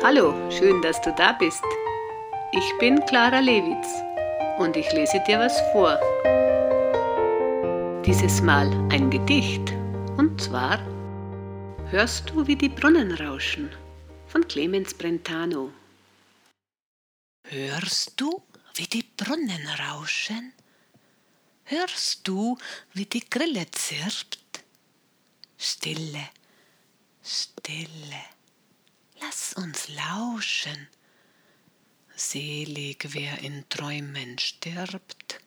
Hallo, schön, dass du da bist. Ich bin Clara Lewitz und ich lese dir was vor. Dieses Mal ein Gedicht und zwar Hörst du, wie die Brunnen rauschen von Clemens Brentano. Hörst du, wie die Brunnen rauschen? Hörst du, wie die Grille zirpt? Stille, stille lass uns lauschen. Selig, wer in Träumen stirbt.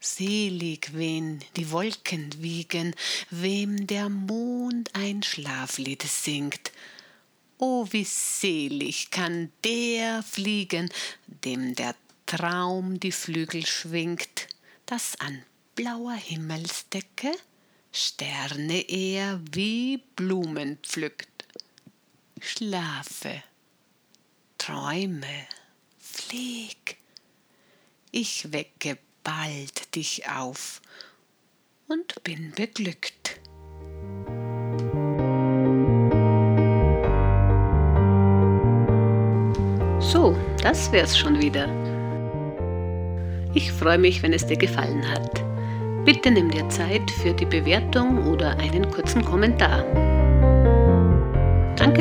Selig, wen die Wolken wiegen, wem der Mond ein Schlaflied singt. O wie selig kann der fliegen, dem der Traum die Flügel schwingt, dass an blauer Himmelsdecke Sterne er wie Blumen pflückt schlafe, träume, flieg. Ich wecke bald dich auf und bin beglückt. So, das wär's schon wieder. Ich freue mich, wenn es dir gefallen hat. Bitte nimm dir Zeit für die Bewertung oder einen kurzen Kommentar.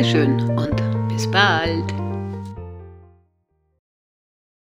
Dankeschön und bis bald.